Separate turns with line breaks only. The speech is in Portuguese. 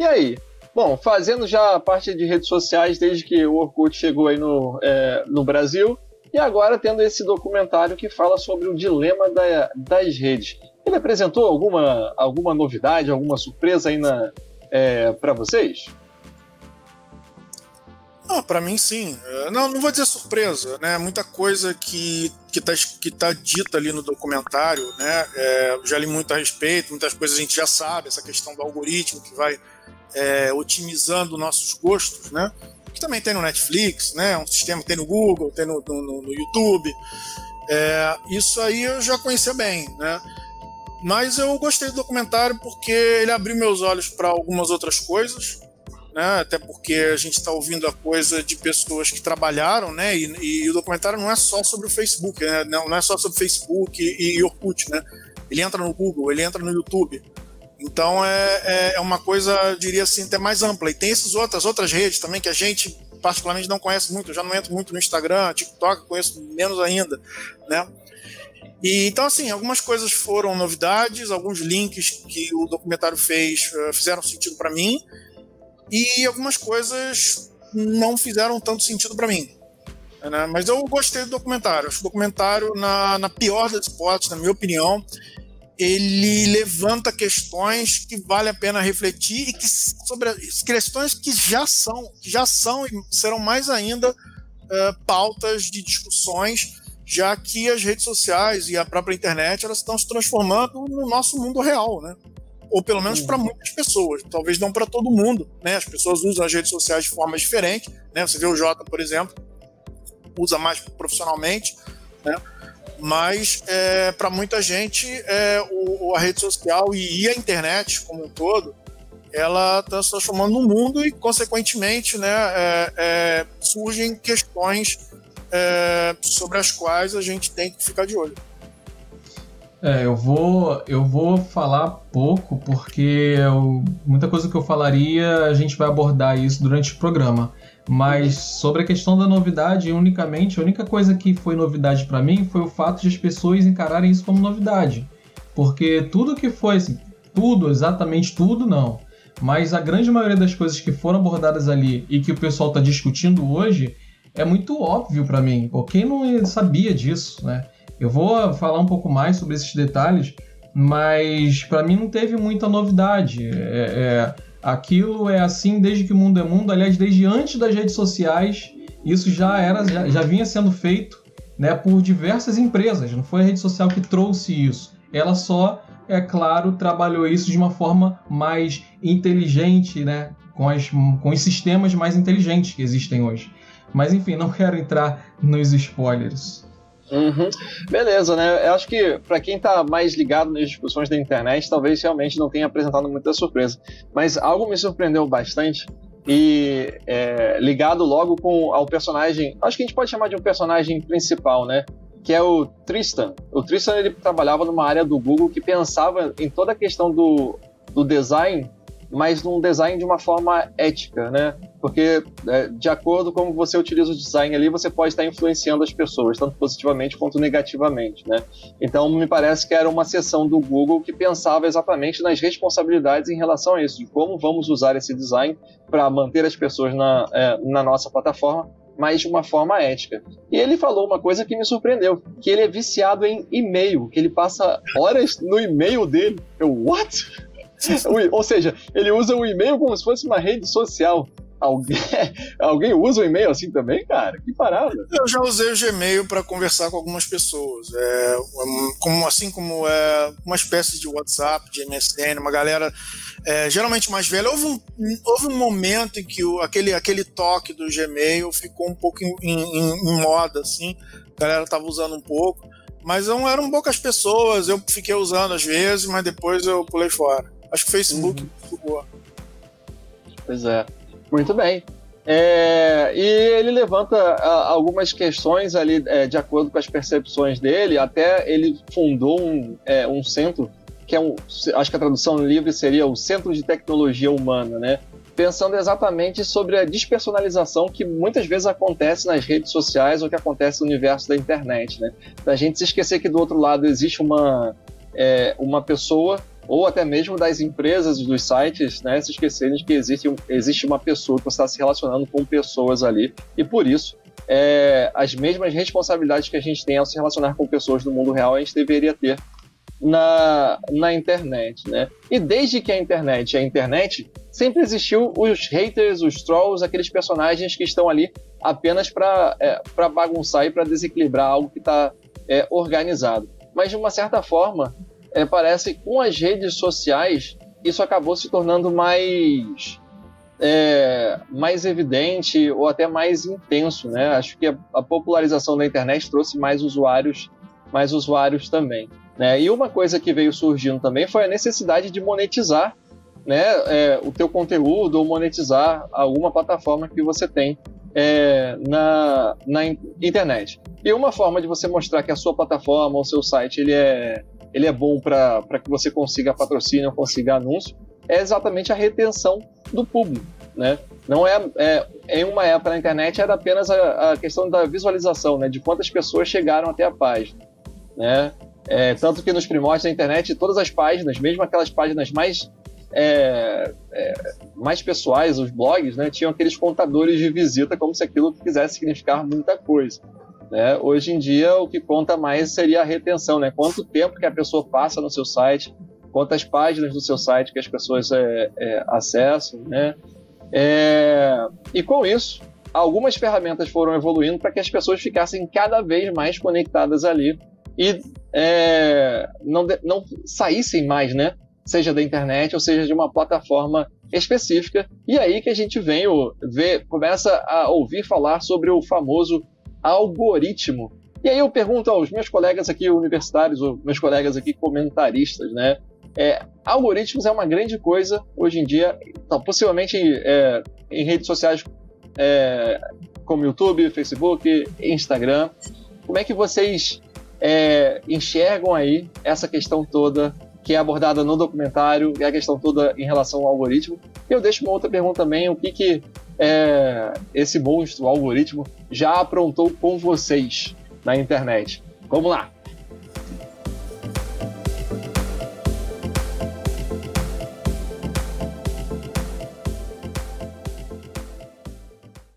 E aí? Bom, fazendo já parte de redes sociais desde que o Orkut chegou aí no, é, no Brasil, e agora tendo esse documentário que fala sobre o dilema da, das redes. Ele apresentou alguma, alguma novidade, alguma surpresa aí é, para vocês?
Ah, para mim sim. É, não, não vou dizer surpresa, né? Muita coisa que que tá, que tá dita ali no documentário, né? É, já li muito a respeito, muitas coisas a gente já sabe, essa questão do algoritmo que vai é, otimizando nossos gostos, né? Que também tem no Netflix, né? Um sistema tem no Google, tem no, no, no YouTube. É, isso aí eu já conhecia bem, né? Mas eu gostei do documentário porque ele abriu meus olhos para algumas outras coisas, né? Até porque a gente está ouvindo a coisa de pessoas que trabalharam, né? E, e, o documentário não é só sobre o Facebook, né? não, não é só sobre Facebook e, e Orkut, né? Ele entra no Google, ele entra no YouTube. Então é, é, é uma coisa, diria assim, até mais ampla. E tem essas outras, outras redes também que a gente particularmente não conhece muito. Eu já não entro muito no Instagram, TikTok, conheço menos ainda, né? E, então, assim, algumas coisas foram novidades, alguns links que o documentário fez uh, fizeram sentido para mim, e algumas coisas não fizeram tanto sentido para mim. Né? Mas eu gostei do documentário. Acho que o documentário, na, na pior das hipóteses, na minha opinião, ele levanta questões que vale a pena refletir e que sobre as questões que já são, que já são e serão mais ainda uh, pautas de discussões, já que as redes sociais e a própria internet elas estão se transformando no nosso mundo real, né? ou pelo menos para uhum. muitas pessoas, talvez não para todo mundo, né? As pessoas usam as redes sociais de forma diferente, né? Você vê o Jota, por exemplo, usa mais profissionalmente, né? Mas é, para muita gente é, o, a rede social e a internet como um todo, ela está se transformando no mundo e, consequentemente, né, é, é surgem questões é, sobre as quais a gente tem que ficar de olho.
É, eu vou, eu vou falar pouco porque eu, muita coisa que eu falaria a gente vai abordar isso durante o programa. Mas sobre a questão da novidade, unicamente, a única coisa que foi novidade para mim foi o fato de as pessoas encararem isso como novidade. Porque tudo que foi, assim, tudo, exatamente tudo, não. Mas a grande maioria das coisas que foram abordadas ali e que o pessoal está discutindo hoje é muito óbvio para mim. Quem não sabia disso, né? Eu vou falar um pouco mais sobre esses detalhes, mas para mim não teve muita novidade. É, é, aquilo é assim desde que o mundo é mundo, aliás, desde antes das redes sociais, isso já era, já, já vinha sendo feito né, por diversas empresas. Não foi a rede social que trouxe isso. Ela só, é claro, trabalhou isso de uma forma mais inteligente, né, com, as, com os sistemas mais inteligentes que existem hoje. Mas enfim, não quero entrar nos spoilers.
Uhum. Beleza, né? Eu acho que para quem tá mais ligado nas discussões da internet, talvez realmente não tenha apresentado muita surpresa. Mas algo me surpreendeu bastante e é, ligado logo com ao personagem, acho que a gente pode chamar de um personagem principal, né? Que é o Tristan. O Tristan ele trabalhava numa área do Google que pensava em toda a questão do, do design mas num design de uma forma ética, né? Porque é, de acordo com como você utiliza o design ali, você pode estar influenciando as pessoas, tanto positivamente quanto negativamente, né? Então me parece que era uma seção do Google que pensava exatamente nas responsabilidades em relação a isso, de como vamos usar esse design para manter as pessoas na, é, na nossa plataforma, mas de uma forma ética. E ele falou uma coisa que me surpreendeu, que ele é viciado em e-mail, que ele passa horas no e-mail dele. Eu, what? Ou seja, ele usa o e-mail como se fosse uma rede social. Alguém, alguém usa o e-mail assim também, cara? Que parada.
Eu já usei o Gmail para conversar com algumas pessoas. É, como, assim como é uma espécie de WhatsApp, de MSN, uma galera é, geralmente mais velha. Houve um, houve um momento em que o, aquele, aquele toque do Gmail ficou um pouco em, em, em moda, assim. A galera tava usando um pouco. Mas não eram poucas pessoas, eu fiquei usando às vezes, mas depois eu pulei fora. Acho que o Facebook uhum. boa.
Pois é. Muito bem. É, e ele levanta a, algumas questões ali é, de acordo com as percepções dele. Até ele fundou um, é, um centro que é um, acho que a tradução livre seria o Centro de Tecnologia Humana, né? Pensando exatamente sobre a despersonalização que muitas vezes acontece nas redes sociais ou que acontece no universo da internet, né? Da gente se esquecer que do outro lado existe uma, é, uma pessoa ou até mesmo das empresas, dos sites, né, se esquecerem de que existe, existe uma pessoa que você está se relacionando com pessoas ali, e por isso é, as mesmas responsabilidades que a gente tem ao se relacionar com pessoas do mundo real, a gente deveria ter na, na internet, né? E desde que a internet é a internet, sempre existiu os haters, os trolls, aqueles personagens que estão ali apenas para é, bagunçar e para desequilibrar algo que está é, organizado. Mas de uma certa forma, é, parece que com as redes sociais isso acabou se tornando mais é, mais evidente ou até mais intenso, né? Acho que a, a, popularização da internet trouxe mais usuários, mais usuários também. Né? E uma coisa que veio surgindo também foi a necessidade de monetizar né, é, o teu conteúdo ou monetizar alguma plataforma que você tem é, na, na internet. E uma forma de você mostrar que a sua plataforma ou seu site ele é, ele é bom para que você consiga patrocínio, consiga anúncio, é exatamente a retenção do público. Né? Não é, é em uma época na internet era apenas a, a, questão da visualização, né, de quantas pessoas chegaram até a página, né? É, tanto que nos primórdios da internet, todas as páginas, mesmo aquelas páginas mais, é, é, mais pessoais, os blogs, né, tinham aqueles contadores de visita como se aquilo quisesse significar muita coisa. Né? Hoje em dia, o que conta mais seria a retenção, né? quanto tempo que a pessoa passa no seu site, quantas páginas do seu site que as pessoas é, é, acessam. Né? É, e com isso, algumas ferramentas foram evoluindo para que as pessoas ficassem cada vez mais conectadas ali e é, não, não saíssem mais, né? Seja da internet ou seja de uma plataforma específica. E aí que a gente vem ver, começa a ouvir falar sobre o famoso algoritmo. E aí eu pergunto aos meus colegas aqui universitários, ou meus colegas aqui comentaristas, né? É, algoritmos é uma grande coisa hoje em dia, então, possivelmente é, em redes sociais é, como YouTube, Facebook, Instagram. Como é que vocês é, enxergam aí essa questão toda que é abordada no documentário e a questão toda em relação ao algoritmo. Eu deixo uma outra pergunta também: o que, que é, esse monstro, o algoritmo, já aprontou com vocês na internet? Vamos lá!